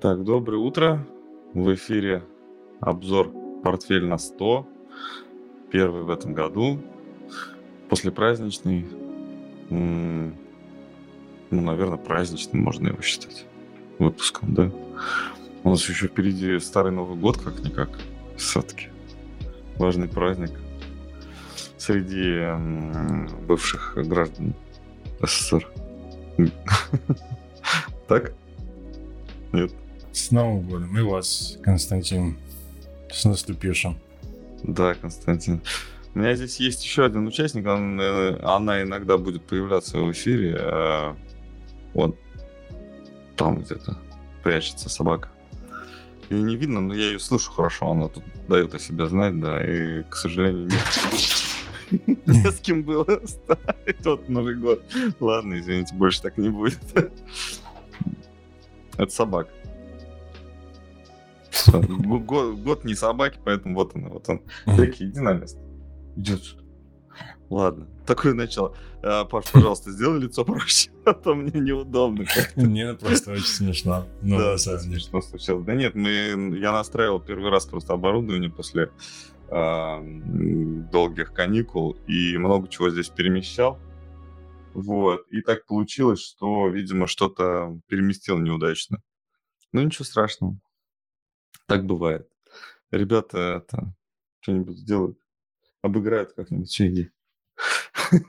Так, доброе утро. В эфире обзор «Портфель на 100». Первый в этом году. После праздничный. Ну, наверное, праздничным можно его считать. Выпуском, да? У нас еще впереди Старый Новый год, как-никак. Все-таки важный праздник среди бывших граждан СССР. Так? Нет? С Новым годом. И вас, Константин, с наступившим. Да, Константин. У меня здесь есть еще один участник, он, э, она иногда будет появляться в эфире. Вот там где-то прячется собака. Ее не видно, но я ее слышу хорошо, она тут дает о себе знать, да, и, к сожалению, нет. Не с кем было ставить тот Новый год. Ладно, извините, больше так не будет. Это собака. Год, год не собаки, поэтому вот она, вот он. Рики, иди на место. Иди отсюда. Ладно, такое начало. А, Паш, пожалуйста, сделай лицо проще, а то мне неудобно как-то. Не, просто очень смешно. Ну, да, смешно случилось. Да нет, мы, я настраивал первый раз просто оборудование после э, долгих каникул и много чего здесь перемещал. Вот. И так получилось, что, видимо, что-то переместил неудачно. Ну, ничего страшного. Так бывает. Ребята это что-нибудь сделают, обыграют как-нибудь Чейги.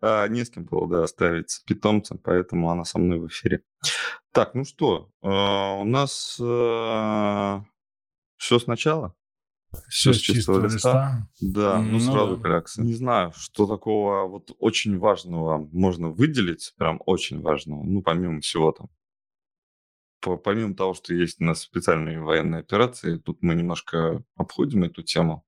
а, не с кем было, да, оставить питомца, поэтому она со мной в эфире. Так, ну что, а, у нас а, все сначала? Все с чистого листа? листа? Да, ну, ну сразу да. клякса. Не знаю, что такого вот очень важного можно выделить, прям очень важного, ну, помимо всего там помимо того, что есть у нас специальные военные операции, тут мы немножко обходим эту тему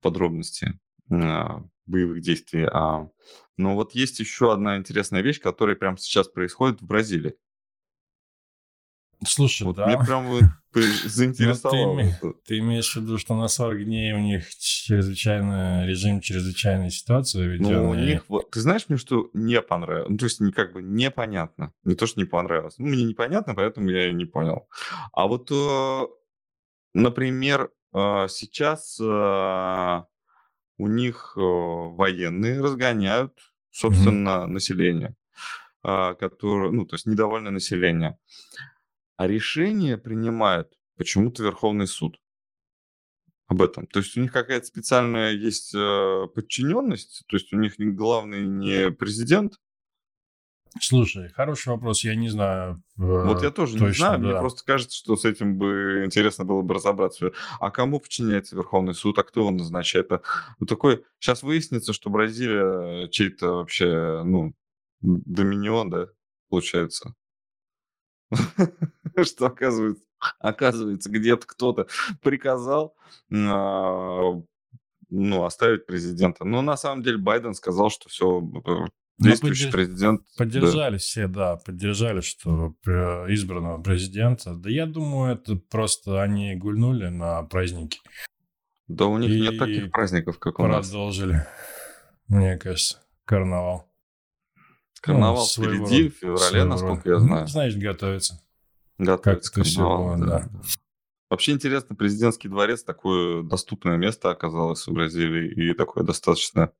подробности а, боевых действий. А, но вот есть еще одна интересная вещь, которая прямо сейчас происходит в Бразилии. Слушай, вот да. Мне прям заинтересовало. Ну, ты, ты имеешь в виду, что на 40 дней у них чрезвычайный режим чрезвычайной ситуации введен? Ну, у них, вот, ты знаешь мне, что не понравилось? Ну, то есть, как бы непонятно. Не то, что не понравилось. Ну, мне непонятно, поэтому я и не понял. А вот, э, например, э, сейчас э, у них военные разгоняют, собственно, mm-hmm. население, которое, ну, то есть недовольное население а решение принимает почему-то Верховный суд об этом. То есть у них какая-то специальная есть э, подчиненность, то есть у них главный не президент. Слушай, хороший вопрос, я не знаю. Э, вот я тоже точно, не знаю, да. мне просто кажется, что с этим бы интересно было бы разобраться. А кому подчиняется Верховный суд, а кто его назначает? Это ну, такой, сейчас выяснится, что Бразилия чей-то вообще, ну, доминион, да, получается. что оказывается, оказывается где-то кто-то приказал а, ну, оставить президента. Но на самом деле Байден сказал, что все, э, действующий поддерж... президент... Поддержали да. все, да, поддержали, что избранного президента. Да я думаю, это просто они гульнули на праздники. Да у них и нет таких праздников, как у нас. Продолжили, мне кажется, карнавал. Карнавал ну, впереди, в феврале, насколько я знаю. Ну, значит, готовится. Готовится как к карнавалу, да. да. Вообще интересно, президентский дворец такое доступное место оказалось в Бразилии и такое достаточно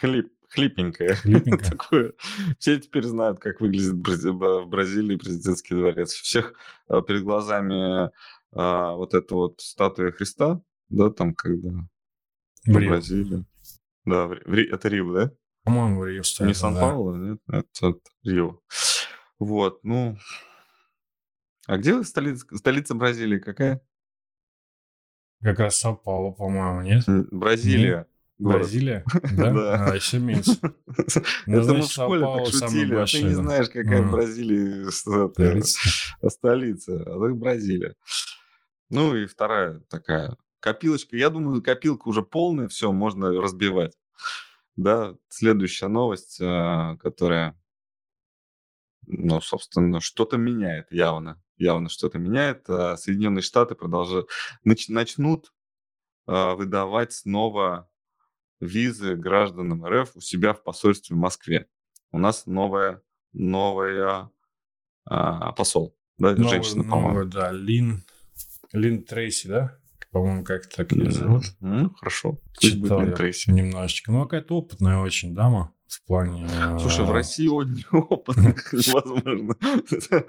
хлип, хлипенькое. хлипенькое. такое. Все теперь знают, как выглядит в Бразилии президентский дворец. Всех а, перед глазами а, вот эта вот статуя Христа, да, там когда в, Бразилии. Да, в, это Рио, да? По-моему, Рио стоит. Не Сан-Пауло, да. нет? Это, Рио. Вот, ну... А где столица, столица Бразилии? Какая? Как раз Сан-Пауло, по-моему, нет? Бразилия. Нет? Бразилия? Да? да. А, еще меньше. Ну, Это мы в школе так шутили, а ты не знаешь, какая в Бразилии столица. А так Бразилия. Ну и вторая такая копилочка. Я думаю, копилка уже полная, все, можно разбивать. Да, следующая новость, а, которая, ну, собственно, что-то меняет явно. Явно что-то меняет. А, Соединенные Штаты продолжают, нач, начнут а, выдавать снова визы гражданам РФ у себя в посольстве в Москве. У нас новая, новая а, посол Да, новый, женщина, по-моему. да, Лин, Лин Трейси, да? По-моему, как так ее зовут. Ну, хорошо. Читал немножечко. Ну, какая-то опытная очень дама в плане... Слушай, в России очень опытных невозможно.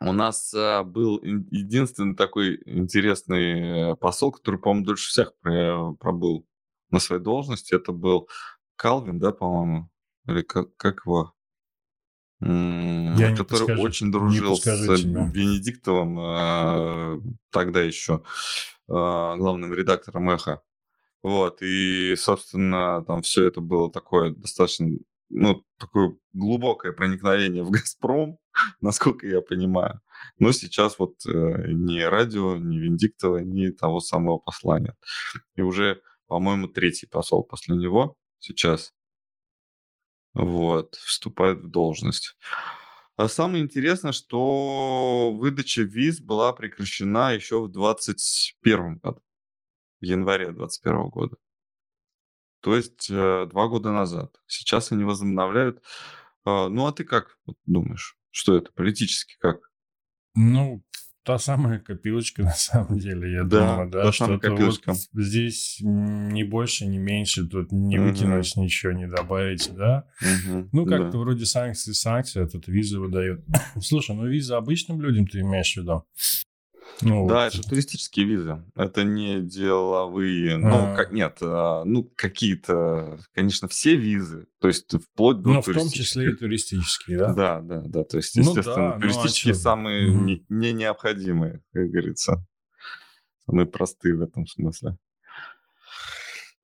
У нас а, был единственный такой интересный э, посол, который, по-моему, дольше всех пробыл на своей должности. Это был Калвин, да, по-моему? Или как, как его? Я который очень дружил с тебя. Бенедиктовым, э, тогда еще э, главным редактором «Эхо». Вот, и, собственно, там все это было такое достаточно, ну, такое глубокое проникновение в «Газпром», насколько я понимаю. Но сейчас вот э, ни радио, ни Виндиктова, ни того самого послания. И уже, по-моему, третий посол после него сейчас вот, вступает в должность. А самое интересное, что выдача виз была прекращена еще в 2021 году, в январе 2021 года. То есть э, два года назад. Сейчас они возобновляют. Э, ну, а ты как думаешь, что это политически как? Ну, Та самая копилочка, на самом деле, я да, думаю, да, что-то вот здесь ни больше, ни меньше, тут не угу. выкинуть ничего, не добавить, да. Угу, ну, как-то да. вроде санкции, санкции, а тут визы выдают. Слушай, ну визы обычным людям ты имеешь в виду? Ну, да, вот. это туристические визы. Это не деловые. Ну, а. как, нет, а, ну, какие-то, конечно, все визы. То есть вплоть до Ну, в том числе и туристические, да? Да, да, да. То есть, естественно, ну, да, туристические ну, а самые угу. не, не необходимые, как говорится. Самые простые в этом смысле.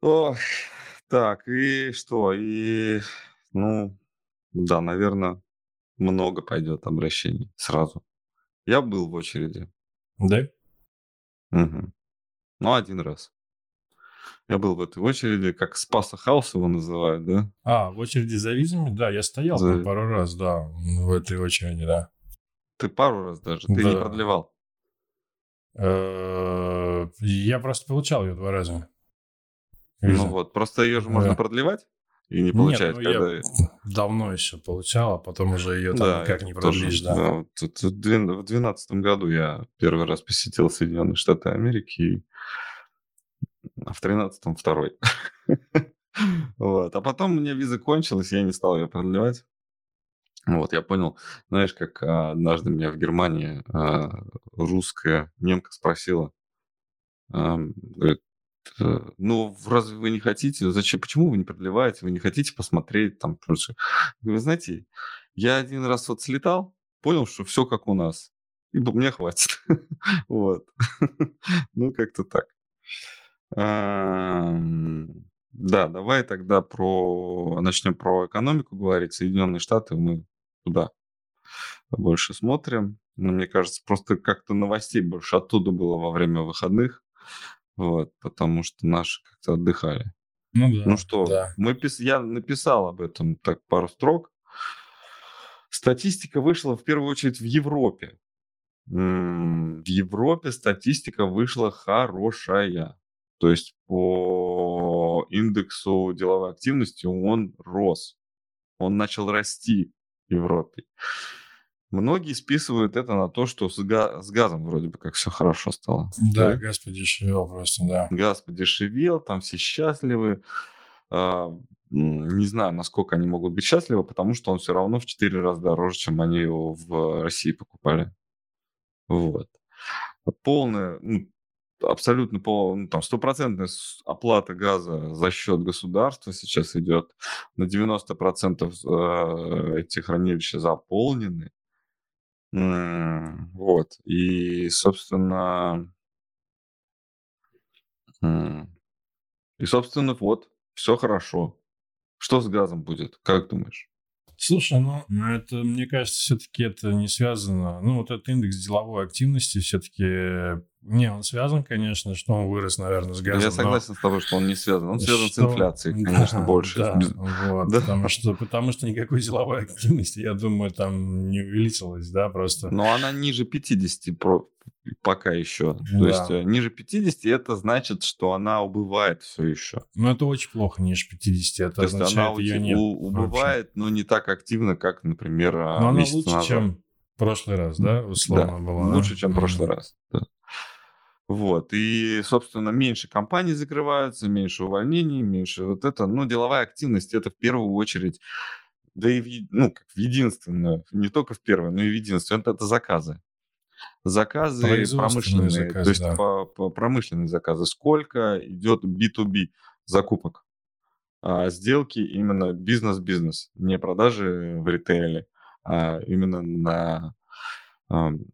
Ох, так, и что? И, ну, да, наверное, много пойдет обращений сразу. Я был в очереди. Да? Угу. Ну, один раз. Я был в этой очереди, как Спаса Хаус его называют, да? А, в очереди за визами? Да, я стоял за... там пару раз, да, в этой очереди, да. Ты пару раз даже? Ты да. не продлевал? Э, я просто получал ее два раза. Ну вот, просто ее же можно продлевать? И не получает, Нет, ну, когда... я давно еще получал, а потом уже ее там да, никак не продлишь, тоже, да. да. Вот, в 2012 году я первый раз посетил Соединенные Штаты Америки, а в 13 второй. вот. А потом у меня виза кончилась, я не стал ее продлевать. Вот, я понял, знаешь, как а, однажды меня в Германии а, русская немка спросила, говорит, ну, разве вы не хотите? Зачем? Почему вы не продлеваете? Вы не хотите посмотреть там? Вы знаете, я один раз вот слетал, понял, что все как у нас. И мне хватит. вот. ну, как-то так. Да, давай тогда про начнем про экономику говорить. Соединенные Штаты мы туда больше смотрим. Но мне кажется, просто как-то новостей больше оттуда было во время выходных. Вот, потому что наши как-то отдыхали. Ну да. Ну что, да. мы пис... я написал об этом так пару строк. Статистика вышла в первую очередь в Европе. В Европе статистика вышла хорошая. То есть по индексу деловой активности он рос. Он начал расти в Европе. Многие списывают это на то, что с, га- с газом вроде бы как все хорошо стало. Да, да, газ подешевел просто, да. Газ подешевел, там все счастливы. А, не знаю, насколько они могут быть счастливы, потому что он все равно в 4 раза дороже, чем они его в России покупали. Вот. Полная, ну, абсолютно пол, ну, там, стопроцентная оплата газа за счет государства сейчас идет. На 90% э, эти хранилища заполнены. Вот. И, собственно, и, собственно, вот, все хорошо. Что с газом будет, как думаешь? Слушай, ну, это, мне кажется, все-таки это не связано. Ну, вот этот индекс деловой активности все-таки... Не, он связан, конечно, что он вырос, наверное, с газом. Я согласен но... с тобой, что он не связан. Он связан что... с инфляцией, конечно, да, больше. Да, вот, да? Потому, что, потому что никакой деловой активности, я думаю, там не увеличилось, да, просто. Но она ниже 50 про пока еще. Да. То есть э, ниже 50 это значит, что она убывает все еще. Ну, это очень плохо, ниже 50. Это То означает, она ее нет убывает, вообще. но не так активно, как, например, а, но она лучше, назад. чем прошлый раз, да, условно да, было? Лучше, чем в прошлый раз. Да. Вот. И, собственно, меньше компаний закрываются, меньше увольнений, меньше вот это. Ну, деловая активность это в первую очередь, да и, в, ну, как в единственное, не только в первую, но и в единственное, это, это заказы. Заказы промышленные, заказ, то есть да. по, по промышленные заказы. Сколько идет B2B закупок? А, сделки именно бизнес-бизнес, не продажи в ритейле, а именно на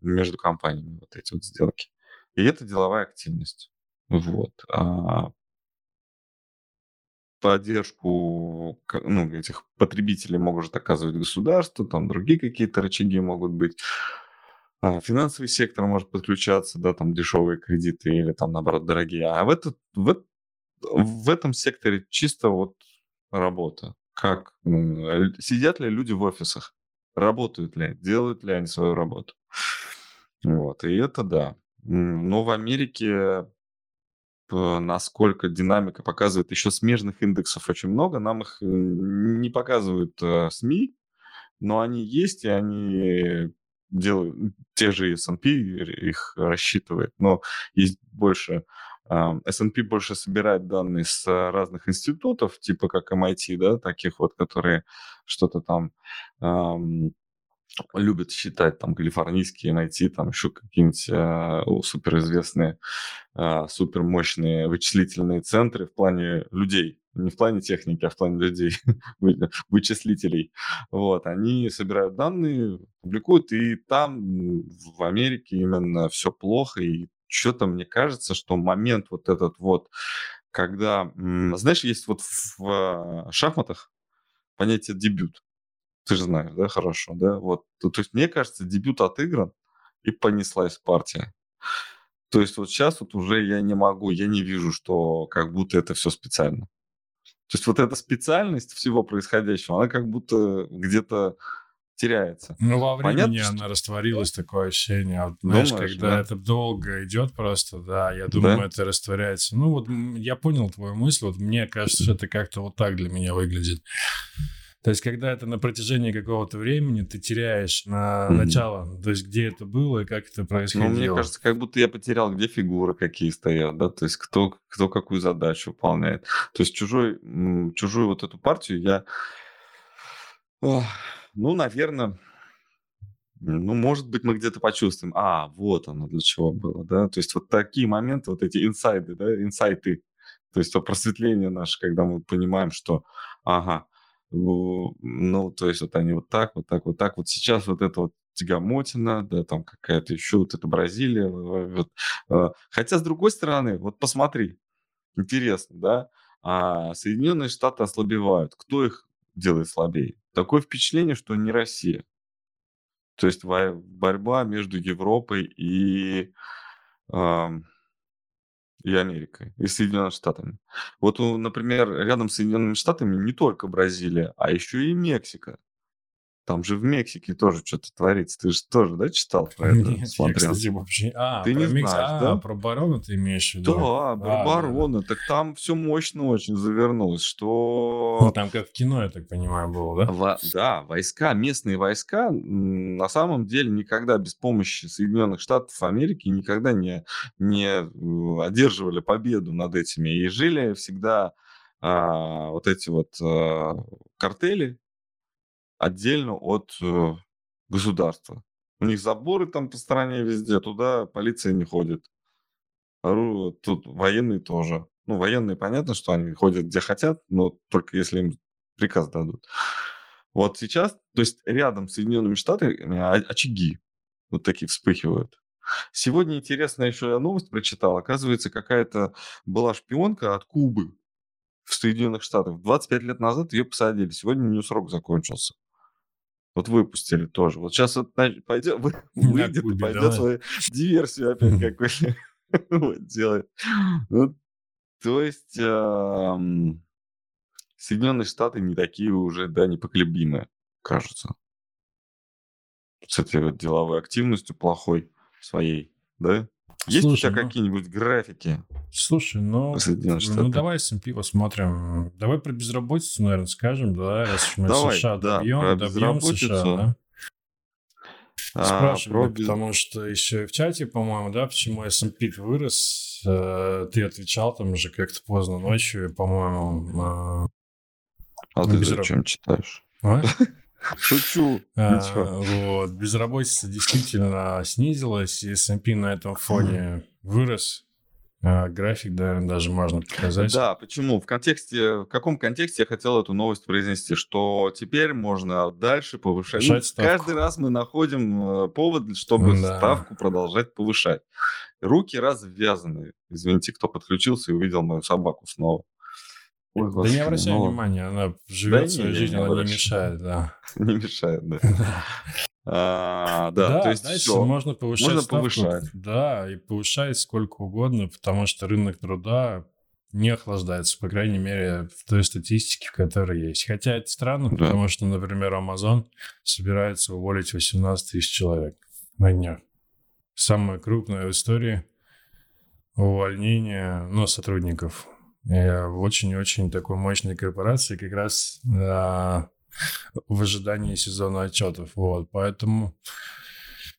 между компаниями вот эти вот сделки. И это деловая активность. Вот. А поддержку ну, этих потребителей может оказывать государство, там другие какие-то рычаги могут быть. А финансовый сектор может подключаться, да, там дешевые кредиты или там, наоборот, дорогие. А в, этот, в, в этом секторе чисто вот работа. Как сидят ли люди в офисах, работают ли, делают ли они свою работу. Вот, и это да. Но в Америке насколько динамика показывает еще смежных индексов очень много. Нам их не показывают э, СМИ, но они есть, и они делают, те же S&P их рассчитывает, но есть больше S&P больше собирает данные с разных институтов, типа как MIT, да, таких вот, которые что-то там любят считать, там, калифорнийские MIT, там еще какие-нибудь э, суперизвестные, э, супермощные вычислительные центры в плане людей, не в плане техники, а в плане людей, вычислителей. Вот, они собирают данные, публикуют, и там в Америке именно все плохо, и что-то мне кажется, что момент вот этот вот, когда, знаешь, есть вот в шахматах понятие дебют. Ты же знаешь, да, хорошо, да? Вот, то, есть мне кажется, дебют отыгран и понеслась партия. То есть вот сейчас вот уже я не могу, я не вижу, что как будто это все специально. То есть вот эта специальность всего происходящего, она как будто где-то теряется. Ну, во времени Понятно, она что... растворилась, такое ощущение. Вот, знаешь, Думаешь, когда да? это долго идет просто, да, я думаю, да? это растворяется. Ну, вот я понял твою мысль, вот мне кажется, что это как-то вот так для меня выглядит. То есть, когда это на протяжении какого-то времени ты теряешь на mm-hmm. начало, то есть, где это было и как это происходило. Ну, мне кажется, как будто я потерял, где фигуры какие стоят, да, то есть, кто, кто какую задачу выполняет. То есть, чужой, чужую вот эту партию я ну, наверное, ну, может быть, мы где-то почувствуем, а, вот оно для чего было, да, то есть вот такие моменты, вот эти инсайды, да, инсайты, то есть то просветление наше, когда мы понимаем, что, ага, ну, то есть вот они вот так, вот так, вот так, вот сейчас вот это вот тягомотина, да, там какая-то еще вот эта Бразилия, вот. А, хотя, с другой стороны, вот посмотри, интересно, да, а Соединенные Штаты ослабевают, кто их делает слабее? Такое впечатление, что не Россия. То есть борьба между Европой и, э, и Америкой, и Соединенными Штатами. Вот, например, рядом с Соединенными Штатами не только Бразилия, а еще и Мексика. Там же в Мексике тоже что-то творится. Ты же тоже, да, читал про это? Нет, смотрел? я, кстати, вообще... А, ты не Мекс... знаешь, а, да? про барона ты имеешь в виду? Да, про а, барона. Да. Так там все мощно очень завернулось, что... Ну, там как в кино, я так понимаю, было, да? Во... Да, войска, местные войска на самом деле никогда без помощи Соединенных Штатов Америки никогда не, не э, одерживали победу над этими. И жили всегда а, вот эти вот а, картели, отдельно от э, государства. У них заборы там по стране везде, туда полиция не ходит. Тут военные тоже. Ну, военные, понятно, что они ходят где хотят, но только если им приказ дадут. Вот сейчас, то есть рядом с Соединенными Штатами очаги вот такие вспыхивают. Сегодня интересная еще новость прочитал. Оказывается, какая-то была шпионка от Кубы в Соединенных Штатах. 25 лет назад ее посадили. Сегодня у нее срок закончился. Вот выпустили тоже. Вот сейчас вот пойдет, выйдет и пойдет свою диверсию опять какую-то делает. Ну, то есть Соединенные Штаты не такие уже, да, непоколебимые, кажется. С этой вот деловой активностью плохой своей, да? Есть Слушай, у тебя ну, какие-нибудь графики? Слушай, ну, ну давай S&P посмотрим. Давай про безработицу, наверное, скажем, да, раз мы давай, США да, добьем, про добьем США, да? А, Спрашивали, про... потому что еще и в чате, по-моему, да, почему S&P вырос, э, ты отвечал там уже как-то поздно ночью, по-моему. А, а ты зачем читаешь? А? Шучу. А, вот, безработица действительно снизилась, и S&P на этом фоне вырос. А, график, да, даже можно показать. Да, почему? В контексте, в каком контексте я хотел эту новость произнести, что теперь можно дальше повышать. Ну, каждый раз мы находим э, повод, чтобы да. ставку продолжать повышать. Руки развязаны. Извините, кто подключился и увидел мою собаку снова. Ой, да не обращай но... внимания, она живет да свою жизнь, она не мешает, да. Не мешает, да. А, да, да, то есть дальше все. можно повышать можно ставку, повышать. Да, и повышать сколько угодно, потому что рынок труда не охлаждается, по крайней мере, в той статистике, в которой есть. Хотя это странно, да. потому что, например, Amazon собирается уволить 18 тысяч человек на днях. Самое крупное в истории увольнение ну, сотрудников в очень-очень такой мощной корпорации как раз а, в ожидании сезона отчетов. Вот, поэтому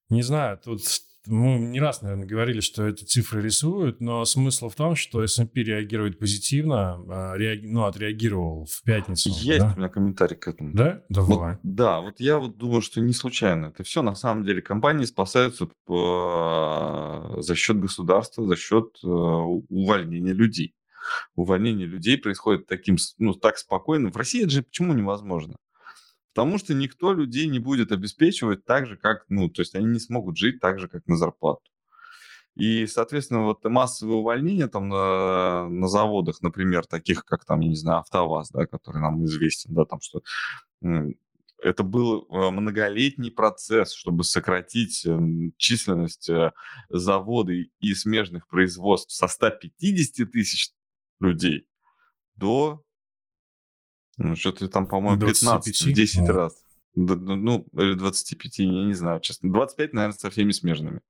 не знаю, тут мы не раз, наверное, говорили, что эти цифры рисуют, но смысл в том, что S&P реагирует позитивно, а, реаги... ну, отреагировал в пятницу. Есть да? у меня комментарий к этому. Да? Давай. Вот, да, вот я вот думаю, что не случайно. Это все, на самом деле, компании спасаются по... за счет государства, за счет э, увольнения людей. Увольнение людей происходит таким, ну, так спокойно. В России это же почему невозможно? Потому что никто людей не будет обеспечивать так же, как, ну, то есть они не смогут жить так же, как на зарплату. И, соответственно, вот массовые увольнения там на, на заводах, например, таких как там, я не знаю, АвтоВАЗ, да, который нам известен, да, там что это был э, многолетний процесс, чтобы сократить эм, численность э, завода и смежных производств со 150 тысяч людей до ну, что-то там, по-моему, 15, 10 ну. раз. Ну, или 25, я не знаю, честно. 25, наверное, со всеми смежными.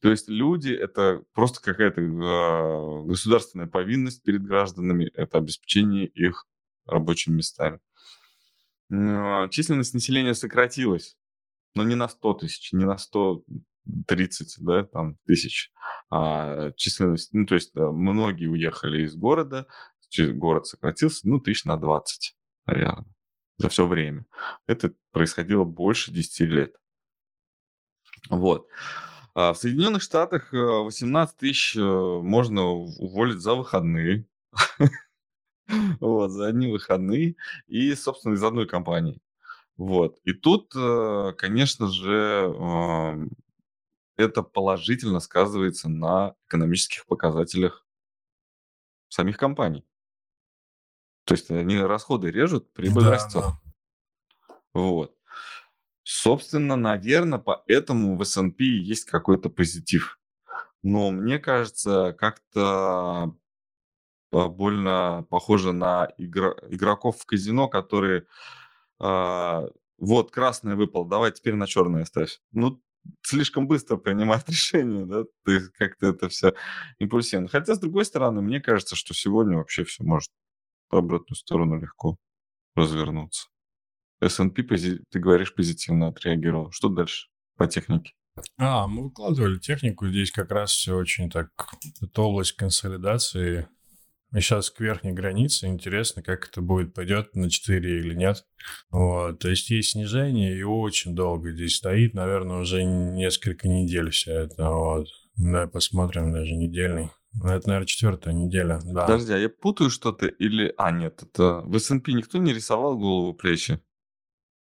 То есть люди — это просто какая-то э, государственная повинность перед гражданами, это обеспечение их рабочими местами. Э, численность населения сократилась, но не на 100 тысяч, не на 130 да, там, тысяч. А численность, ну, то есть да, многие уехали из города, город сократился, ну, тысяч на 20, наверное, за все время. Это происходило больше 10 лет. Вот. А в Соединенных Штатах 18 э, тысяч э, можно уволить за выходные. Вот, за одни выходные и, собственно, из одной компании. Вот. И тут, э, конечно же, это положительно сказывается на экономических показателях самих компаний. То есть они расходы режут, прибыль да, растет. Да. Вот. Собственно, наверное, поэтому в S&P есть какой-то позитив. Но мне кажется, как-то больно похоже на игр... игроков в казино, которые э, вот красное выпал, давай теперь на черное ставь. Ну, слишком быстро принимать решение, да, ты как-то это все импульсивно. Хотя, с другой стороны, мне кажется, что сегодня вообще все может в обратную сторону легко развернуться. S&P, ты говоришь, позитивно отреагировал. Что дальше по технике? А, мы выкладывали технику, здесь как раз все очень так, это область консолидации мы сейчас к верхней границе. Интересно, как это будет, пойдет на 4 или нет. Вот. То есть есть снижение, и очень долго здесь стоит. Наверное, уже несколько недель все это. Вот. Да, посмотрим, даже недельный. Это, наверное, четвертая неделя, да. Подожди, а я путаю что-то или... А, нет, это... В S&P никто не рисовал голову плечи?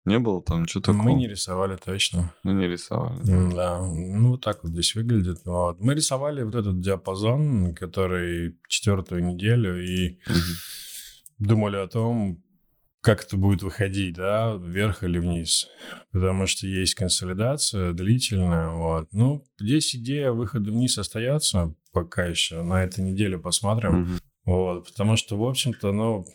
Не было там ничего такого? Мы не рисовали точно. Мы не рисовали. Да. Ну, вот так вот здесь выглядит. Вот. Мы рисовали вот этот диапазон, который четвертую неделю, и думали о том, как это будет выходить, да, вверх или вниз. Потому что есть консолидация длительная, вот. Ну, здесь идея выхода вниз остается пока еще. На этой неделе посмотрим. Вот, потому что, в общем-то, ну,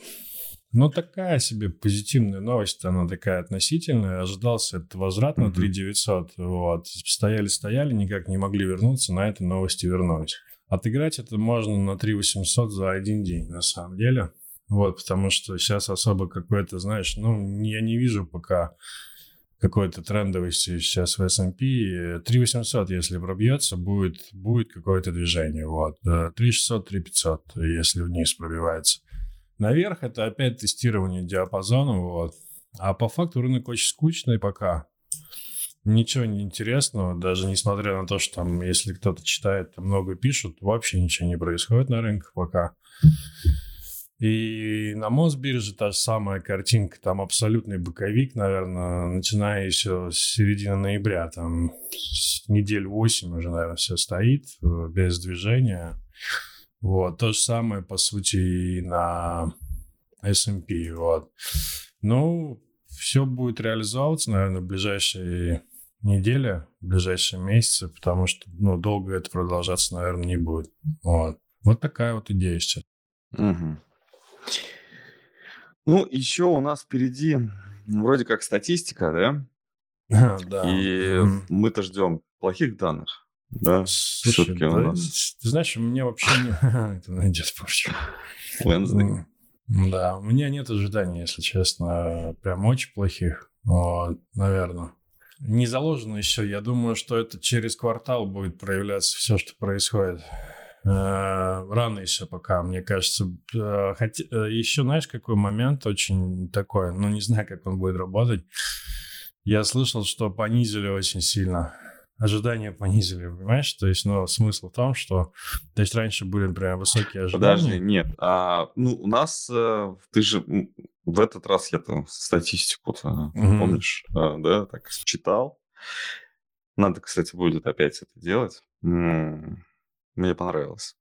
ну, такая себе позитивная новость, она такая относительная. Ожидался этот возврат на 3900. Вот. Стояли-стояли, никак не могли вернуться, на этой новости вернулись. Отыграть это можно на 3800 за один день, на самом деле. Вот, потому что сейчас особо какой-то, знаешь, ну, я не вижу пока какой-то трендовый сейчас в S&P. 3800, если пробьется, будет, будет какое-то движение. Вот. 3600, 3500, если вниз пробивается. Наверх это опять тестирование диапазона. Вот. А по факту рынок очень скучный пока. Ничего не интересного, даже несмотря на то, что там, если кто-то читает, много пишут, вообще ничего не происходит на рынках пока. И на Мосбирже та же самая картинка, там абсолютный боковик, наверное, начиная еще с середины ноября, там недель 8 уже, наверное, все стоит э, без движения. Вот, то же самое, по сути, и на S&P, вот. Ну, все будет реализовываться, наверное, в ближайшие недели, в ближайшие месяцы, потому что, ну, долго это продолжаться, наверное, не будет. Вот. Вот такая вот идея сейчас. Угу. Ну, еще у нас впереди вроде как статистика, да? Да. И мы-то ждем плохих данных, да? Все-таки у нас. Ты знаешь, у меня вообще не... Это найдет позже. Wednesday. Да, у меня нет ожиданий, если честно, прям очень плохих, вот, наверное. Не заложено еще. Я думаю, что это через квартал будет проявляться все, что происходит. Э, рано еще пока, мне кажется. Э, хотя, э, еще знаешь, какой момент очень такой, ну, не знаю, как он будет работать. Я слышал, что понизили очень сильно. Ожидания понизили, понимаешь? То есть, ну, смысл в том, что... То есть, раньше были, например, высокие ожидания. Подожди, нет. А, ну, у нас... Ты же в этот раз я там статистику-то, mm-hmm. помнишь, да, так читал. Надо, кстати, будет опять это делать. Мне понравилось.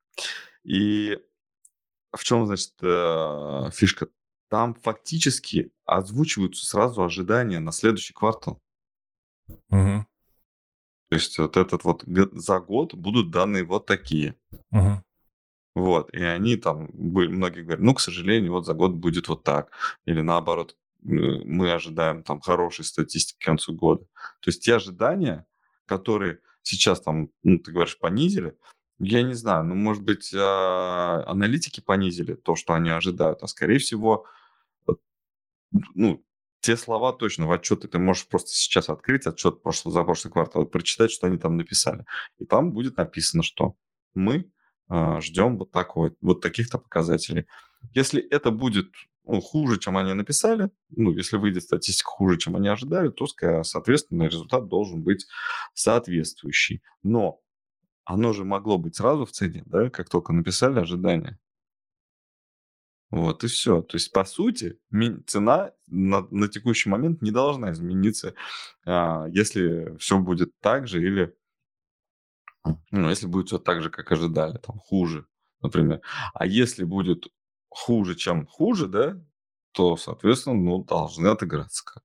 И в чем, значит, э, фишка? Там фактически озвучиваются сразу ожидания на следующий квартал. Угу. То есть вот этот вот за год будут данные вот такие. Угу. Вот, и они там, многие говорят, ну, к сожалению, вот за год будет вот так. Или наоборот, мы ожидаем там хорошей статистики к концу года. То есть те ожидания, которые сейчас там, ну, ты говоришь, понизили, я не знаю, ну, может быть, а, аналитики понизили то, что они ожидают, а скорее всего, ну, те слова точно в отчеты ты можешь просто сейчас открыть отчет прошлого, за прошлый квартал и прочитать, что они там написали. И там будет написано, что мы а, ждем вот такой, вот таких-то показателей. Если это будет ну, хуже, чем они написали, ну, если выйдет статистика хуже, чем они ожидали, то, соответственно, результат должен быть соответствующий. Но оно же могло быть сразу в цене, да, как только написали ожидания. Вот и все. То есть, по сути, цена на, на текущий момент не должна измениться, а, если все будет так же или ну, если будет все так же, как ожидали, там хуже, например. А если будет хуже, чем хуже, да, то, соответственно, ну, должны отыграться как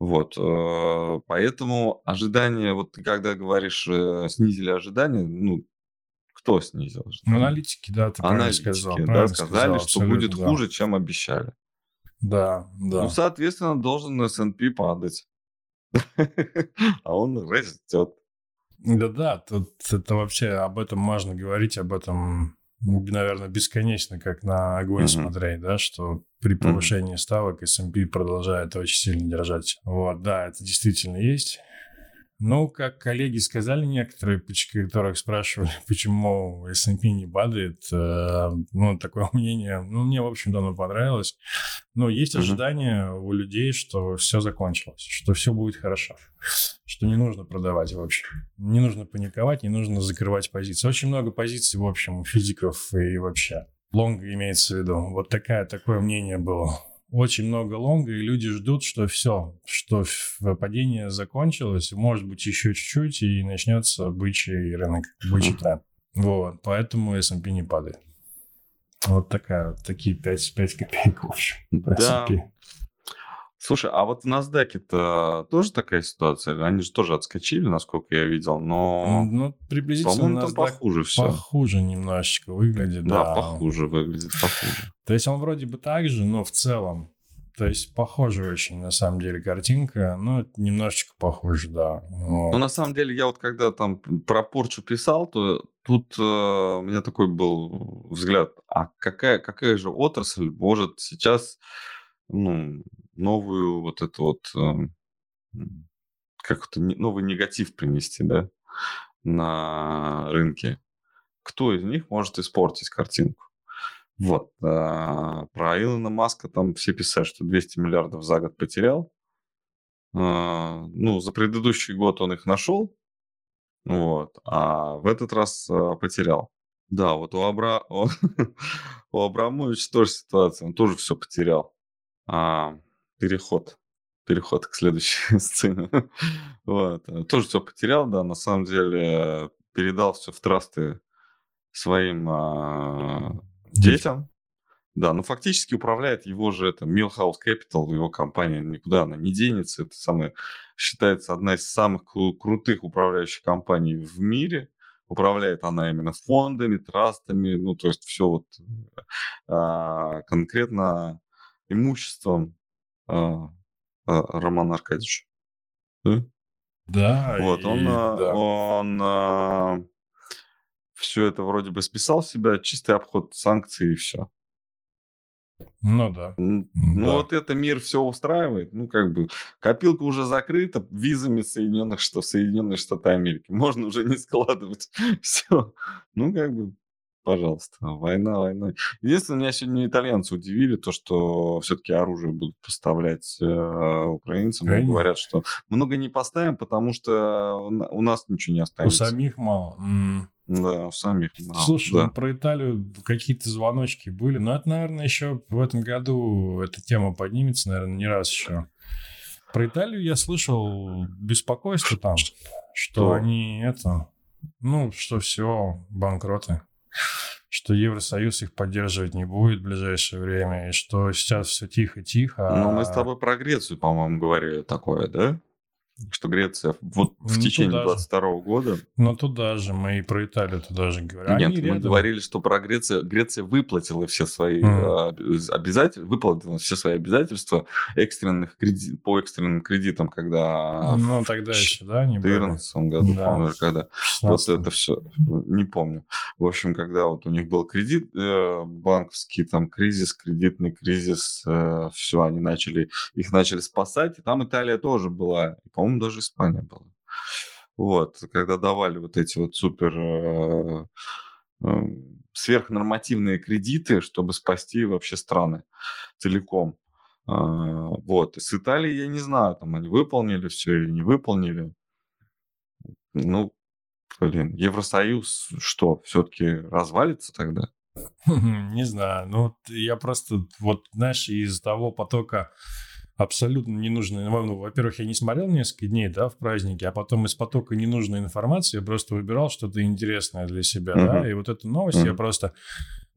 вот, э, поэтому ожидания, вот ты когда говоришь, э, снизили ожидания, ну, кто снизил? Ну, аналитики, да, ты Аналитики, сказал. да, сказали, сказал, что будет да. хуже, чем обещали. Да, да. Ну, соответственно, должен S&P падать. А он растет. Да-да, тут это вообще об этом можно говорить, об этом наверное, бесконечно, как на огонь uh-huh. смотреть, да, что при повышении uh-huh. ставок S&P продолжает очень сильно держать. Вот, да, это действительно есть. Ну, как коллеги сказали некоторые, которых спрашивали, почему S&P не падает, э, ну, такое мнение, ну, мне, в общем, давно понравилось. Но есть ожидание у людей, что все закончилось, что все будет хорошо, что не нужно продавать вообще, не нужно паниковать, не нужно закрывать позиции. Очень много позиций, в общем, у физиков и вообще. Лонга имеется в виду. Вот такая, такое мнение было очень много лонга, и люди ждут, что все, что падение закончилось, может быть, еще чуть-чуть, и начнется бычий рынок, бычий тренд. Вот, поэтому S&P не падает. Вот такая, вот такие 5, 5 копеек, в общем, да. Слушай, а вот в NASDAQ-то тоже такая ситуация? Они же тоже отскочили, насколько я видел, но... Ну, приблизительно По-моему, там похуже все. Похуже немножечко выглядит, да. Да, похуже выглядит, похуже. То есть он вроде бы так же, но в целом. То есть похоже очень, на самом деле, картинка, но немножечко похоже, да. Вот. Ну, на самом деле, я вот когда там про порчу писал, то тут э, у меня такой был взгляд, а какая, какая же отрасль может сейчас ну, новую вот эту вот, э, как-то новый негатив принести, да, на рынке. Кто из них может испортить картинку? Вот. А, про Илона Маска там все писали, что 200 миллиардов за год потерял. А, ну, за предыдущий год он их нашел, вот, а в этот раз а, потерял. Да, вот у, Абра... у Абрамовича тоже ситуация, он тоже все потерял. Переход. Переход к следующей сцене. вот. Тоже все потерял, да, на самом деле передал все в трасты своим а, детям. Да, но фактически управляет его же это Millhouse Capital, его компания, никуда она не денется. Это самое, считается одна из самых кру- крутых управляющих компаний в мире. Управляет она именно фондами, трастами, ну, то есть все вот а, конкретно имуществом а, а, Романа Аркадьевича. Да? Да. Вот, он, а, да. он а, все это вроде бы списал с себя, чистый обход санкций и все. Ну да. Ну да. вот это мир все устраивает. Ну как бы копилка уже закрыта визами Соединенных Штатов, Соединенные Штаты Америки. Можно уже не складывать. все. Ну как бы пожалуйста, война войной. Единственное, меня сегодня итальянцы удивили, то, что все-таки оружие будут поставлять э, украинцам. Конечно. Говорят, что много не поставим, потому что у нас ничего не останется. У самих мало. Да, у самих. Мало. Слушай, да. ну, про Италию какие-то звоночки были, но это, наверное, еще в этом году эта тема поднимется, наверное, не раз еще. Про Италию я слышал беспокойство там, что, что они это, ну, что все, банкроты что Евросоюз их поддерживать не будет в ближайшее время, и что сейчас все тихо-тихо. Ну, мы с тобой про Грецию, по-моему, говорили такое, да? Что Греция вот в ну, течение 22 -го года... Ну, туда же, мы и про Италию туда же говорили. Нет, Они мы рядом. говорили, что про Грецию... Греция выплатила все свои mm. обязательства, выплатила все свои обязательства экстренных кредит, по экстренным кредитам, когда... Ну, тогда еще, да, не В 2014 году, да. по когда... 16. Вот это все, не помню. В общем, когда вот у них был кредит э, банковский, там кризис, кредитный кризис, э, все, они начали, их начали спасать, и там Италия тоже была, по по-моему, даже Испания была. Вот, когда давали вот эти вот супер э, э, сверхнормативные кредиты, чтобы спасти вообще страны целиком. Э, вот, и с Италией я не знаю, там они выполнили все или не выполнили. Ну, блин, Евросоюз что, все-таки развалится тогда? Не знаю, ну я просто, вот знаешь, из того потока абсолютно ненужной, ну, во-первых, я не смотрел несколько дней, да, в празднике, а потом из потока ненужной информации я просто выбирал что-то интересное для себя, uh-huh. да, и вот эту новость uh-huh. я просто,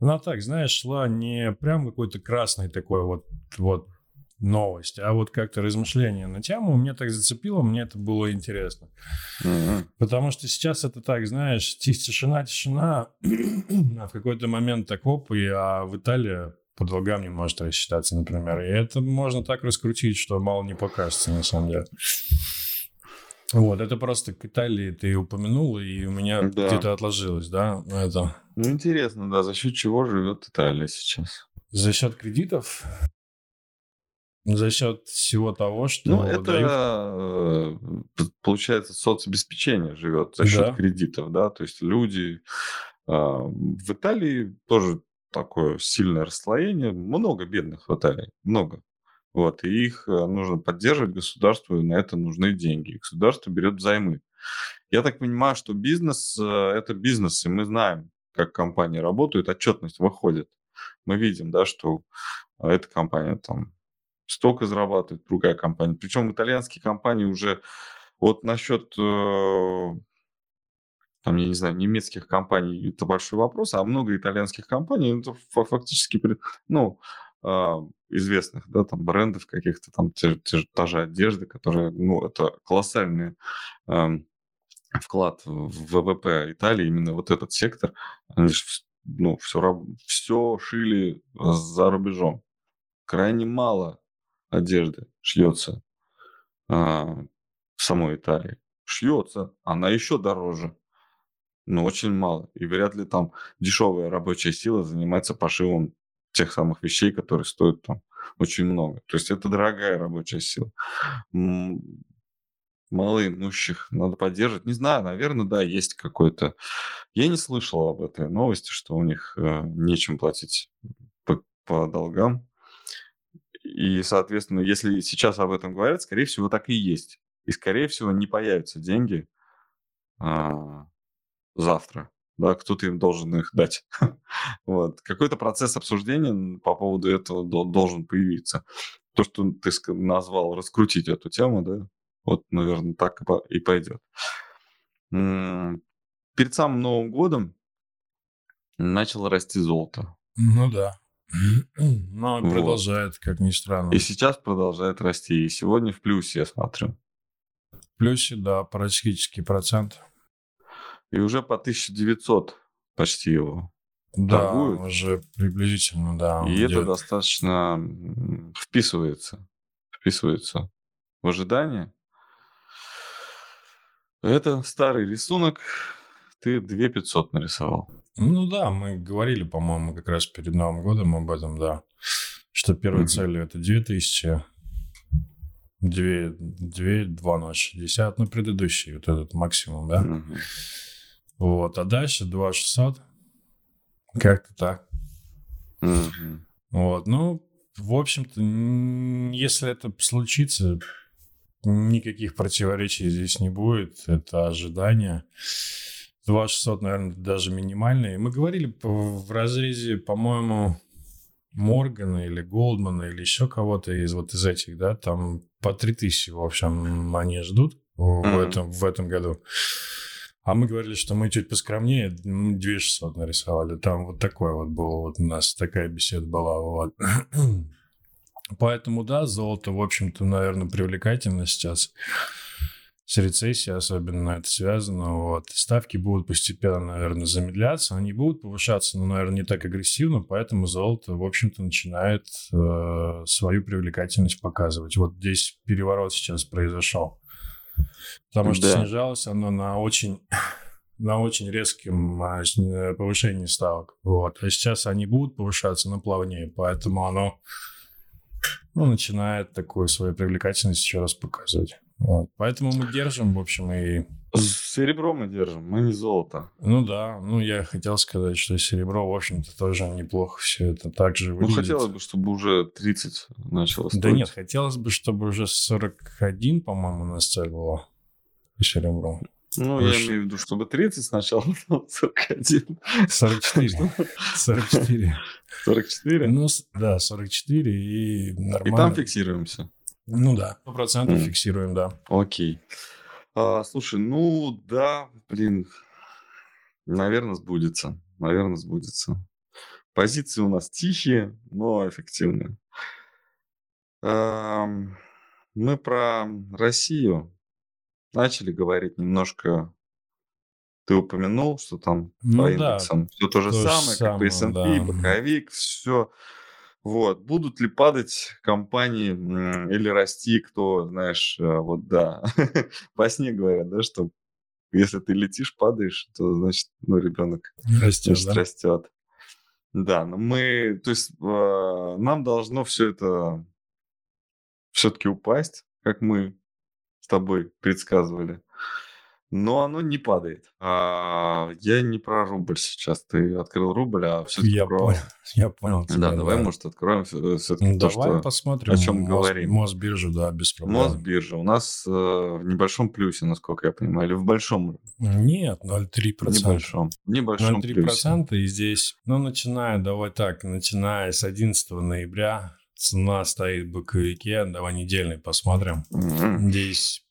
ну, так, знаешь, шла не прям какой-то красный такой вот, вот новость, а вот как-то размышление на тему мне так зацепило, мне это было интересно. Uh-huh. Потому что сейчас это так, знаешь, тишина, тишина, а в какой-то момент так оп, и а в Италии по долгам не может рассчитаться, например. И это можно так раскрутить, что мало не покажется, на самом деле. Вот, это просто к Италии ты упомянул, и у меня да. где-то отложилось, да, это. Ну, интересно, да, за счет чего живет Италия сейчас? За счет кредитов? За счет всего того, что Ну, это, дают... Э, получается, соцобеспечение живет за счет да. кредитов, да, то есть люди... А, в Италии тоже такое сильное расслоение. Много бедных в Италии, много. Вот, и их э, нужно поддерживать государству, и на это нужны деньги. государство берет взаймы. Я так понимаю, что бизнес э, – это бизнес, и мы знаем, как компании работают, отчетность выходит. Мы видим, да, что эта компания там столько зарабатывает, другая компания. Причем итальянские компании уже вот насчет э, там, я не знаю, немецких компаний, это большой вопрос, а много итальянских компаний, это фактически, ну, а, известных, да, там, брендов каких-то, там, те, те, та же одежда, которая, ну, это колоссальный э, вклад в ВВП Италии, именно вот этот сектор, они же, ну, все, все шили за рубежом. Крайне мало одежды шьется э, в самой Италии. Шьется, она еще дороже но очень мало. И вряд ли там дешевая рабочая сила занимается пошивом тех самых вещей, которые стоят там очень много. То есть это дорогая рабочая сила. малоимущих надо поддерживать. Не знаю, наверное, да, есть какой-то... Я не слышал об этой новости, что у них э, нечем платить по, по долгам. И, соответственно, если сейчас об этом говорят, скорее всего, так и есть. И, скорее всего, не появятся деньги а, завтра. Да, кто-то им должен их дать. вот. Какой-то процесс обсуждения по поводу этого должен появиться. То, что ты назвал раскрутить эту тему, да, вот, наверное, так и пойдет. Перед самым Новым годом начало расти золото. Ну да. Но вот. продолжает, как ни странно. И сейчас продолжает расти. И сегодня в плюсе, я смотрю. В плюсе, да, практически процент. И уже по 1900 почти его да, торгуют. уже приблизительно, да. И это достаточно вписывается, вписывается в ожидание. Это старый рисунок. Ты 2500 нарисовал. Ну да, мы говорили, по-моему, как раз перед Новым годом об этом, да. Что первой mm-hmm. целью это 2000, 2, 2, 2 ночи, 10, ну предыдущий, вот этот максимум, да. Mm-hmm. Вот, а дальше 2600. Как-то так. Mm-hmm. Вот, ну, в общем-то, если это случится, никаких противоречий здесь не будет. Это ожидание. 2600, наверное, даже минимальные. Мы говорили в разрезе, по-моему, Моргана или Голдмана или еще кого-то из вот из этих, да, там по 3000, в общем, они ждут в, mm-hmm. этом, в этом году. А мы говорили, что мы чуть поскромнее, 2600 нарисовали. Там вот такое вот было, вот у нас такая беседа была. Вот. Поэтому, да, золото, в общем-то, наверное, привлекательно сейчас. С рецессией особенно это связано. Вот. Ставки будут постепенно, наверное, замедляться. Они будут повышаться, но, наверное, не так агрессивно. Поэтому золото, в общем-то, начинает э, свою привлекательность показывать. Вот здесь переворот сейчас произошел. Потому что да. снижалось оно на очень на очень резком а, повышении ставок. Вот. А сейчас они будут повышаться, но плавнее. Поэтому оно ну, начинает такую свою привлекательность еще раз показывать. Вот. Поэтому мы держим, в общем, и... Серебро мы держим, мы не золото. Ну да, ну я хотел сказать, что серебро, в общем-то, тоже неплохо все это также ну, выглядит. Ну хотелось бы, чтобы уже 30 начало стоить. Да нет, хотелось бы, чтобы уже 41, по-моему, у нас цель была серебро. Ну, Больше... я имею в виду, чтобы 30 сначала, потом 41. 44. 44. 44? Ну, да, 44 и нормально. И там фиксируемся? Ну да, 100% mm. фиксируем, да. Окей. А, слушай, ну да, блин, наверное, сбудется. Наверное, сбудется. Позиции у нас тихие, но эффективные. А, мы про Россию начали говорить немножко. Ты упомянул, что там ну, по индексам да, все то же то самое, как по S&P, да. боковик, все. Вот. Будут ли падать компании или расти, кто, знаешь, э, вот да, по сне говорят, да, что если ты летишь, падаешь, то значит, ну, ребенок растет. Значит, да? растет. Да, но мы, то есть э, нам должно все это все-таки упасть, как мы с тобой предсказывали. Но оно не падает. А, я не про рубль сейчас. Ты открыл рубль, а все-таки я про... Понял, я понял. Тебя, да, давай, может, откроем все-таки ну, то, давай что... посмотрим. О чем Мос... говорим. Мосбиржу, да, без проблем. Мосбиржа. У нас э, в небольшом плюсе, насколько я понимаю, или в большом? Нет, 0,3%. В небольшом. В небольшом 0,3%, плюсе. и здесь, ну, начиная, давай так, начиная с 11 ноября цена стоит в боковике. Давай недельный посмотрим. Mm-hmm. Здесь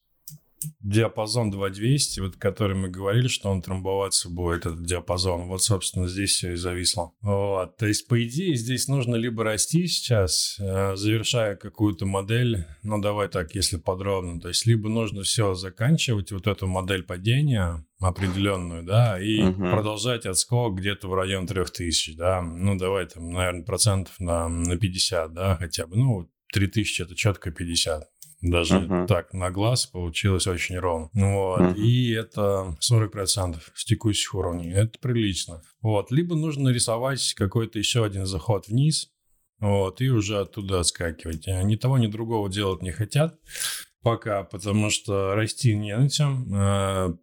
диапазон 2200, вот который мы говорили, что он трамбоваться будет, этот диапазон. Вот, собственно, здесь все и зависло. Вот. То есть, по идее, здесь нужно либо расти сейчас, э, завершая какую-то модель, ну, давай так, если подробно, то есть, либо нужно все заканчивать, вот эту модель падения, определенную, да, и uh-huh. продолжать отскок где-то в район 3000, да, ну, давай там, наверное, процентов на, на 50, да, хотя бы, ну, 3000 это четко 50. Даже uh-huh. так, на глаз получилось очень ровно. Вот. Uh-huh. И это 40% с текущих уровней. Это прилично. Вот. Либо нужно рисовать какой-то еще один заход вниз, вот, и уже оттуда отскакивать. Ни того, ни другого делать не хотят. пока, потому что расти не на чем. Э,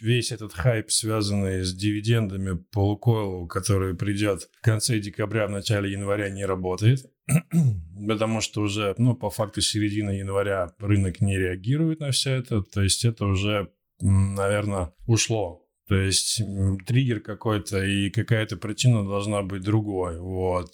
весь этот хайп, связанный с дивидендами по Лукойлу, который придет в конце декабря, в начале января, не работает. Потому что уже, ну, по факту середины января рынок не реагирует на все это. То есть это уже, наверное, ушло то есть триггер какой-то и какая-то причина должна быть другой. Вот.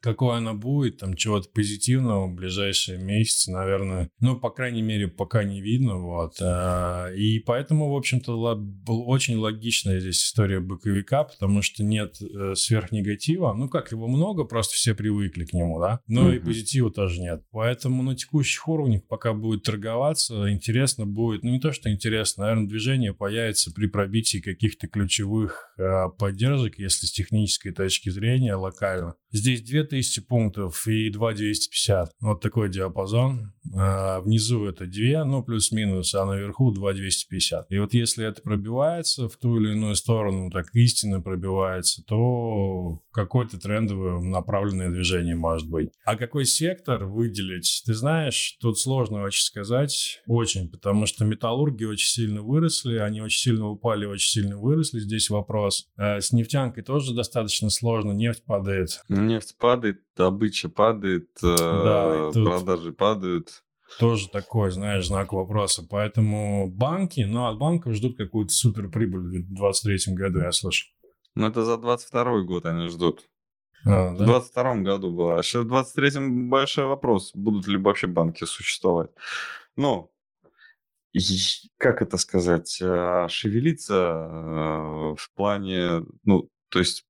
Какое оно будет, там чего-то позитивного в ближайшие месяцы, наверное, ну, по крайней мере, пока не видно, вот. А, и поэтому, в общем-то, был очень логичная здесь история боковика, потому что нет э, сверхнегатива, ну, как его много, просто все привыкли к нему, да, но mm-hmm. и позитива тоже нет. Поэтому на текущих уровнях пока будет торговаться, интересно будет, ну, не то, что интересно, наверное, движение появится при пробитии каких-то ключевых э, поддержек, если с технической точки зрения локально. Здесь две 2000 пунктов и 2250. Вот такой диапазон. А внизу это 2, ну, плюс-минус, а наверху 2250. И вот если это пробивается в ту или иную сторону, так истинно пробивается, то какое-то трендовое направленное движение может быть. А какой сектор выделить, ты знаешь, тут сложно очень сказать. Очень, потому что металлурги очень сильно выросли, они очень сильно упали, очень сильно выросли. Здесь вопрос. А с нефтянкой тоже достаточно сложно, нефть падает. Нефть падает, добыча падает, э, да, продажи падают. Тоже такой, знаешь, знак вопроса. Поэтому банки, ну, от банков ждут какую-то супер прибыль в 2023 году, я слышал. Ну, это за 22 год они ждут. А, да? В 22 году было. А сейчас в 23-м большой вопрос, будут ли вообще банки существовать. Ну, как это сказать, э, шевелиться э, в плане, ну, то есть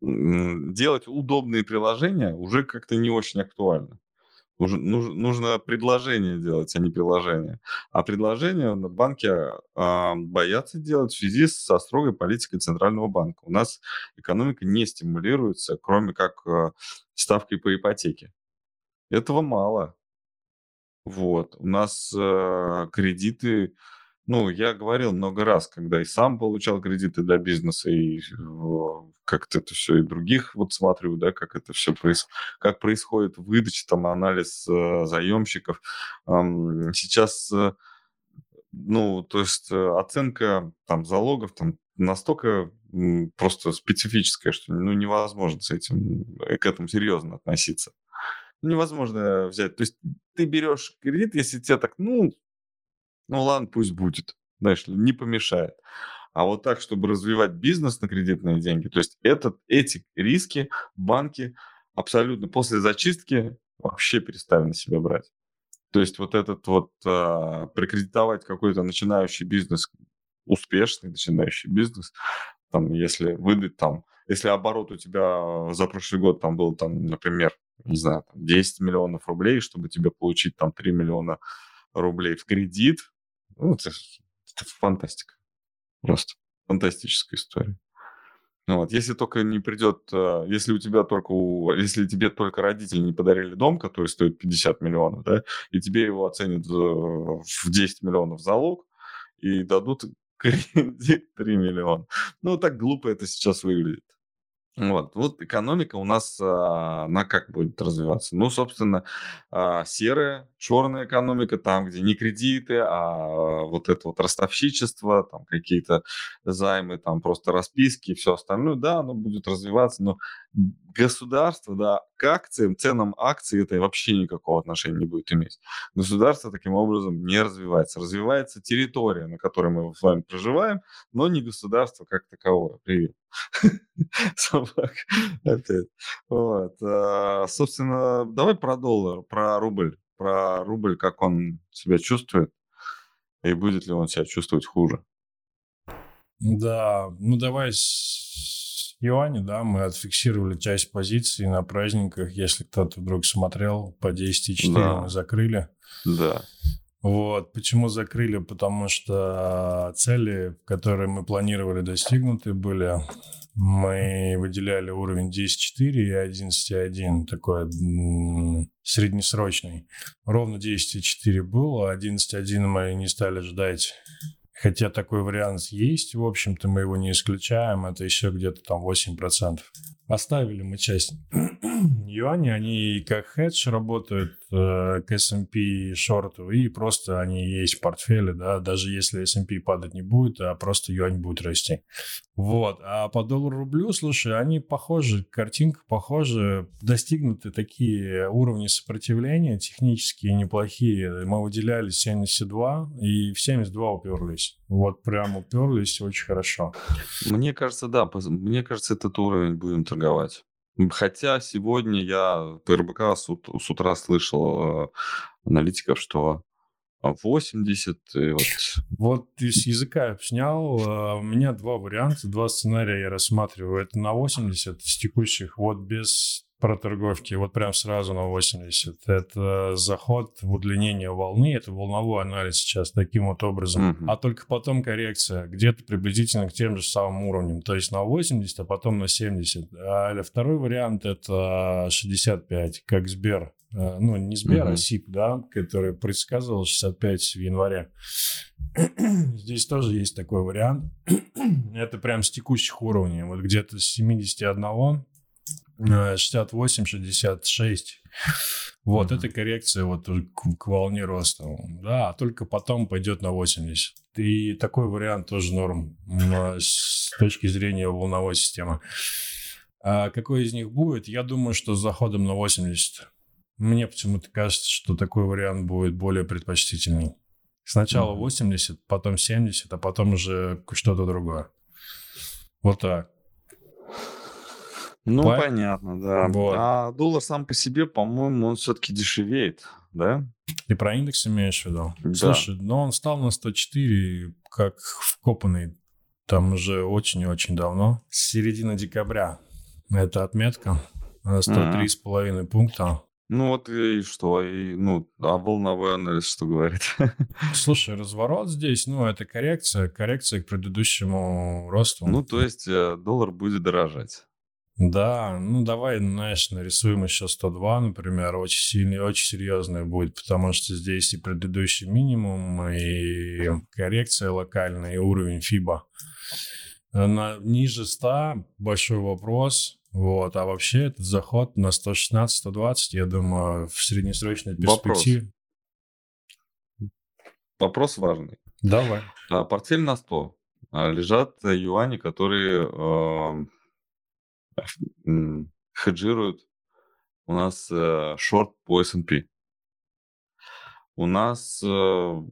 делать удобные приложения уже как-то не очень актуально. Нужно, нужно предложение делать, а не приложение. А предложения банки а, боятся делать в связи со строгой политикой Центрального банка. У нас экономика не стимулируется, кроме как а, ставкой по ипотеке. Этого мало. Вот. У нас э, кредиты ну, я говорил много раз, когда и сам получал кредиты для бизнеса, и как-то это все и других вот смотрю, да, как это все происходит, как происходит выдача, там, анализ э, заемщиков. Эм, сейчас, э, ну, то есть э, оценка там залогов там настолько просто специфическая, что ну, невозможно с этим, э, к этому серьезно относиться. Невозможно взять. То есть ты берешь кредит, если тебе так, ну, ну ладно, пусть будет. Знаешь, не помешает. А вот так, чтобы развивать бизнес на кредитные деньги, то есть этот, эти риски банки абсолютно после зачистки вообще перестали на себя брать. То есть вот этот вот а, прикредитовать какой-то начинающий бизнес, успешный начинающий бизнес, там, если выдать там, если оборот у тебя за прошлый год там был, там, например, не знаю, там 10 миллионов рублей, чтобы тебе получить там 3 миллиона рублей в кредит, ну, это, это фантастика. Просто фантастическая история. Ну, вот. Если только не придет, э, если у тебя только, у, если тебе только родители не подарили дом, который стоит 50 миллионов, да, и тебе его оценят в 10 миллионов залог и дадут кредит 3 миллиона. Ну, так глупо это сейчас выглядит. Вот, вот экономика у нас, а, она как будет развиваться? Ну, собственно, а, серая, черная экономика, там, где не кредиты, а вот это вот ростовщичество, там какие-то займы, там просто расписки и все остальное, да, оно будет развиваться, но государство, да, к акциям, ценам акций это вообще никакого отношения не будет иметь. Государство таким образом не развивается. Развивается территория, на которой мы с вами проживаем, но не государство как таковое. Привет. Собак. Вот. А, собственно, давай про доллар, про рубль. Про рубль, как он себя чувствует, и будет ли он себя чувствовать хуже. Да, ну давай юане, да, мы отфиксировали часть позиций на праздниках. Если кто-то вдруг смотрел, по 10,4 да. мы закрыли. Да. Вот. Почему закрыли? Потому что цели, которые мы планировали, достигнуты были. Мы выделяли уровень 10.4 и 11.1, такой среднесрочный. Ровно 10.4 было, 11.1 мы не стали ждать Хотя такой вариант есть, в общем-то, мы его не исключаем, это еще где-то там 8%. Оставили мы часть юаней, они как хедж работают, к S&P шорту, и просто они есть в портфеле, да, даже если S&P падать не будет, а просто юань будет расти. Вот. А по доллару-рублю, слушай, они похожи, картинка похожа, достигнуты такие уровни сопротивления технические неплохие. Мы выделяли 72 и в 72 уперлись. Вот прям уперлись очень хорошо. Мне кажется, да, мне кажется, этот уровень будем торговать. Хотя сегодня я по РБК с, с утра слышал э, аналитиков, что 80. И вот. вот с языка снял. А, у меня два варианта, два сценария я рассматриваю. Это на 80 с текущих, вот без проторговки, вот прям сразу на 80. Это заход в удлинение волны, это волновой анализ сейчас таким вот образом. Mm-hmm. А только потом коррекция, где-то приблизительно к тем же самым уровням. То есть на 80, а потом на 70. А второй вариант это 65, как Сбер. Э, ну, не Сбер, mm-hmm. а СИП, да, который предсказывал 65 в январе. Здесь тоже есть такой вариант. это прям с текущих уровней. Вот где-то с 71 68, 66. Вот, mm-hmm. это коррекция вот к, к волне роста. Да, а только потом пойдет на 80. И такой вариант тоже норм с точки зрения волновой системы. А какой из них будет? Я думаю, что с заходом на 80. Мне почему-то кажется, что такой вариант будет более предпочтительный. Сначала 80, потом 70, а потом уже что-то другое. Вот так. Ну, По... понятно, да. Вот. А доллар сам по себе, по-моему, он все-таки дешевеет, да? Ты про индекс имеешь в виду? Да. Слушай, ну он стал на 104, как вкопанный там уже очень и очень давно. С середины декабря. Это отметка. 103,5 mm-hmm. пункта. Ну вот и что, и, ну, а волновой анализ что говорит? Слушай, разворот здесь, ну, это коррекция, коррекция к предыдущему росту. Ну, то есть э, доллар будет дорожать. Да, ну давай, знаешь, нарисуем еще 102, например, очень сильный, очень серьезный будет, потому что здесь и предыдущий минимум, и коррекция локальная, и уровень FIBA. На, ниже 100 большой вопрос, вот, а вообще этот заход на 116-120, я думаю, в среднесрочной перспективе. Вопрос, вопрос важный. Давай. А, портфель на 100. А, лежат юани, которые э, хеджируют у нас э, шорт по S&P. У нас э,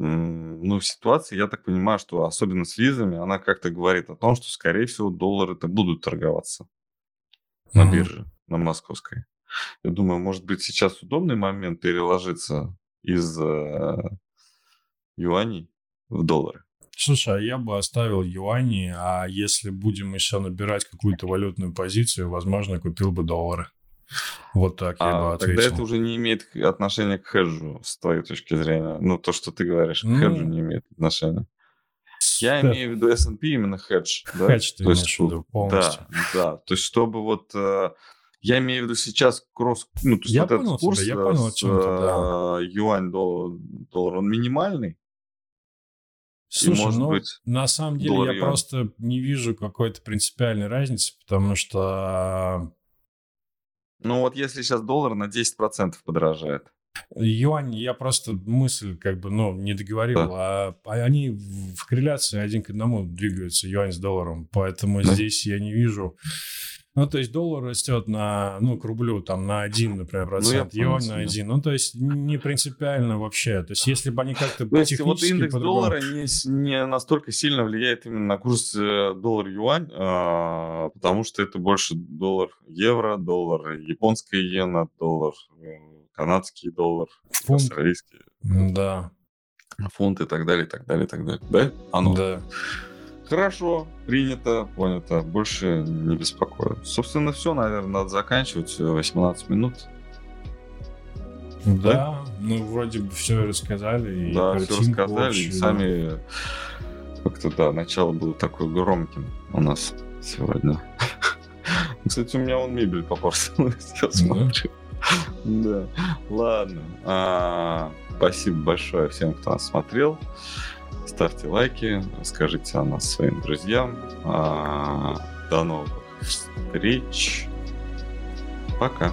ну, в ситуации, я так понимаю, что особенно с визами, она как-то говорит о том, что, скорее всего, доллары-то будут торговаться на mm-hmm. бирже, на московской. Я думаю, может быть, сейчас удобный момент переложиться из э, юаней в доллары. Слушай, а я бы оставил юани, а если будем еще набирать какую-то валютную позицию, возможно, купил бы доллары. Вот так я а, бы ответил. Тогда это уже не имеет отношения к хеджу, с твоей точки зрения. Ну, то, что ты говоришь, к ну, хеджу не имеет отношения. Я да. имею в виду S&P именно хедж. Да? Хедж ты то имеешь есть, в виду полностью. Да, да. То есть, чтобы вот... Э, я имею в виду сейчас кросс... Ну, то есть, я вот понял этот курс тебя, я понял, с, да. юань доллар, доллар, он минимальный, Слушай, может ну, быть, на самом деле я просто не вижу какой-то принципиальной разницы, потому что... Ну вот если сейчас доллар на 10% подорожает. Юань, я просто мысль как бы, ну, не договорил, да. а, а они в корреляции один к одному двигаются, юань с долларом, поэтому да. здесь я не вижу ну, то есть доллар растет на, ну, к рублю там на 1, например, ну, процент, ну, юань на 1. Ну, то есть не принципиально вообще. То есть если бы они как-то То есть вот индекс доллара не, не настолько сильно влияет именно на курс э, доллар-юань, а, потому что это больше доллар-евро, доллар японская иена, доллар э, канадский доллар, фунт. австралийский. Да. Фунт и так далее, и так далее, и так далее. Да? Ну. Да. Хорошо, принято, понято. Больше не беспокою. Собственно, все, наверное, надо заканчивать. 18 минут. Да, да? ну вроде бы все рассказали. Да, все рассказали. Общую, и сами как-то, да, начало было такое громким у нас сегодня. Кстати, у меня вон мебель попортилась, я смотрю. Да, ладно. А, спасибо большое всем, кто нас смотрел ставьте лайки, расскажите о нас своим друзьям. А, до новых встреч. Пока.